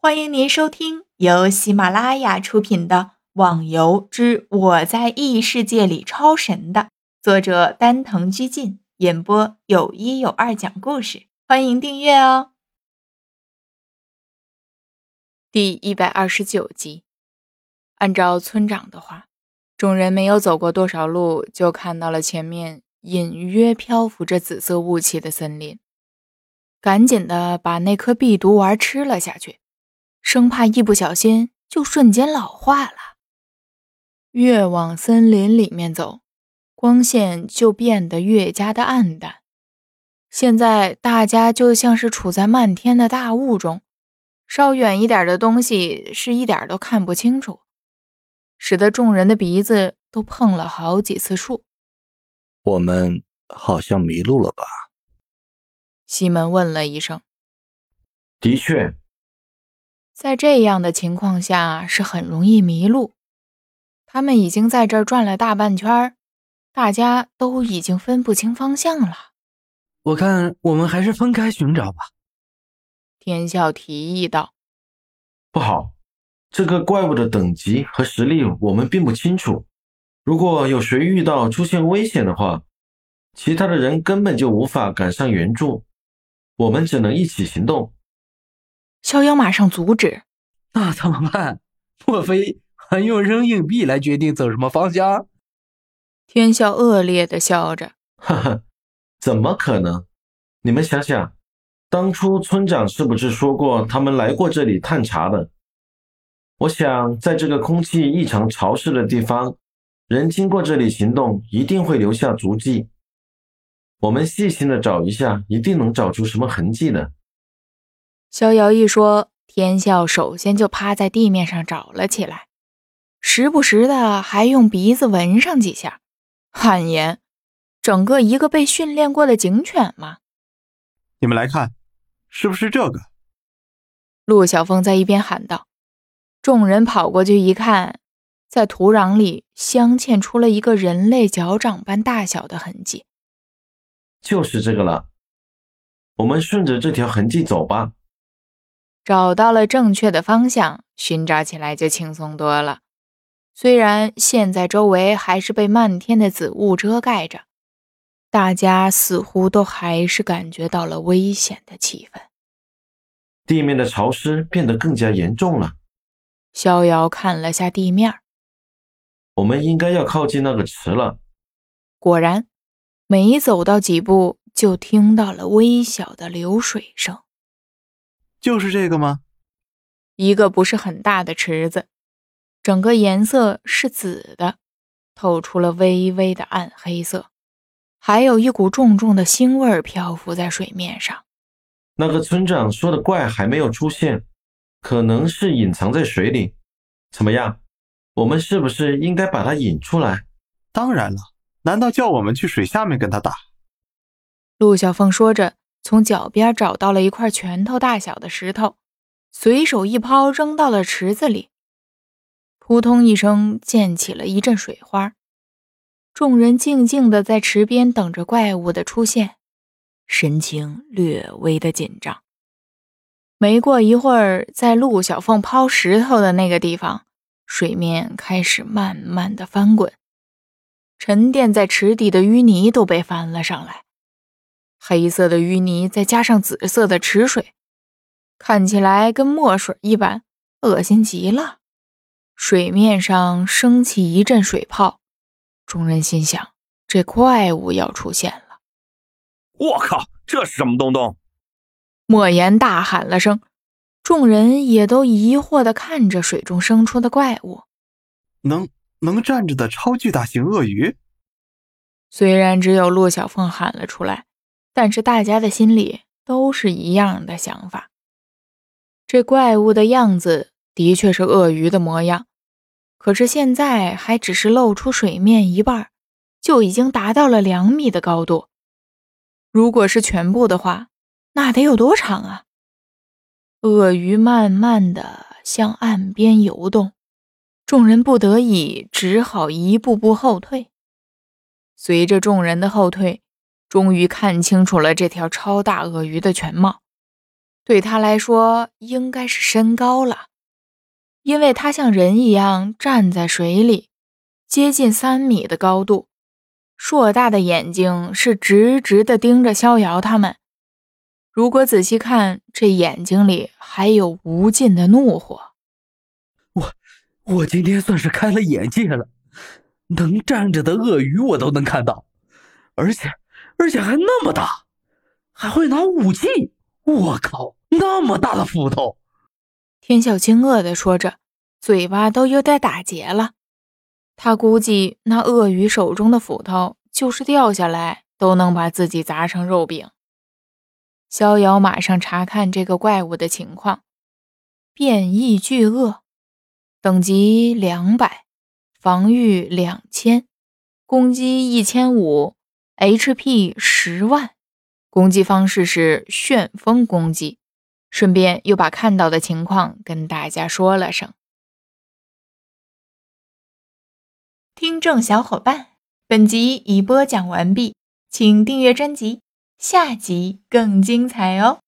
欢迎您收听由喜马拉雅出品的《网游之我在异世界里超神》的作者丹藤居进演播，有一有二讲故事。欢迎订阅哦。第一百二十九集，按照村长的话，众人没有走过多少路，就看到了前面隐约漂浮着紫色雾气的森林，赶紧的把那颗避毒丸吃了下去。生怕一不小心就瞬间老化了。越往森林里面走，光线就变得越加的暗淡。现在大家就像是处在漫天的大雾中，稍远一点的东西是一点都看不清楚，使得众人的鼻子都碰了好几次树。我们好像迷路了吧？西门问了一声。的确。在这样的情况下是很容易迷路。他们已经在这儿转了大半圈，大家都已经分不清方向了。我看我们还是分开寻找吧。天笑提议道：“不好，这个怪物的等级和实力我们并不清楚。如果有谁遇到出现危险的话，其他的人根本就无法赶上援助。我们只能一起行动。”逍遥马上阻止：“那怎么办？莫非还用扔硬币来决定走什么方向？”天笑恶劣的笑着：“哈哈，怎么可能？你们想想，当初村长是不是说过他们来过这里探查的？我想，在这个空气异常潮湿的地方，人经过这里行动一定会留下足迹。我们细心的找一下，一定能找出什么痕迹的。”逍遥一说，天笑首先就趴在地面上找了起来，时不时的还用鼻子闻上几下，汗颜，整个一个被训练过的警犬嘛。你们来看，是不是这个？陆小凤在一边喊道。众人跑过去一看，在土壤里镶嵌出了一个人类脚掌般大小的痕迹，就是这个了。我们顺着这条痕迹走吧。找到了正确的方向，寻找起来就轻松多了。虽然现在周围还是被漫天的紫雾遮盖着，大家似乎都还是感觉到了危险的气氛。地面的潮湿变得更加严重了。逍遥看了下地面，我们应该要靠近那个池了。果然，没走到几步，就听到了微小的流水声。就是这个吗？一个不是很大的池子，整个颜色是紫的，透出了微微的暗黑色，还有一股重重的腥味漂浮在水面上。那个村长说的怪还没有出现，可能是隐藏在水里。怎么样？我们是不是应该把它引出来？当然了，难道叫我们去水下面跟他打？陆小凤说着。从脚边找到了一块拳头大小的石头，随手一抛，扔到了池子里。扑通一声，溅起了一阵水花。众人静静地在池边等着怪物的出现，神情略微的紧张。没过一会儿，在陆小凤抛石头的那个地方，水面开始慢慢的翻滚，沉淀在池底的淤泥都被翻了上来。黑色的淤泥再加上紫色的池水，看起来跟墨水一般，恶心极了。水面上升起一阵水泡，众人心想：这怪物要出现了！我靠，这是什么东东？莫言大喊了声，众人也都疑惑地看着水中生出的怪物。能能站着的超巨大型鳄鱼？虽然只有陆小凤喊了出来。但是大家的心里都是一样的想法。这怪物的样子的确是鳄鱼的模样，可是现在还只是露出水面一半，就已经达到了两米的高度。如果是全部的话，那得有多长啊？鳄鱼慢慢的向岸边游动，众人不得已只好一步步后退。随着众人的后退。终于看清楚了这条超大鳄鱼的全貌，对他来说应该是身高了，因为他像人一样站在水里，接近三米的高度，硕大的眼睛是直直的盯着逍遥他们。如果仔细看，这眼睛里还有无尽的怒火。我我今天算是开了眼界了，能站着的鳄鱼我都能看到，而且而且还那么大，还会拿武器！我靠，那么大的斧头！天笑惊愕的说着，嘴巴都有点打结了。他估计那鳄鱼手中的斧头，就是掉下来都能把自己砸成肉饼。逍遥马上查看这个怪物的情况：变异巨鳄，等级两百，防御两千，攻击一千五，HP 十万。攻击方式是旋风攻击。顺便又把看到的情况跟大家说了声。听众小伙伴，本集已播讲完毕，请订阅专辑。下集更精彩哦！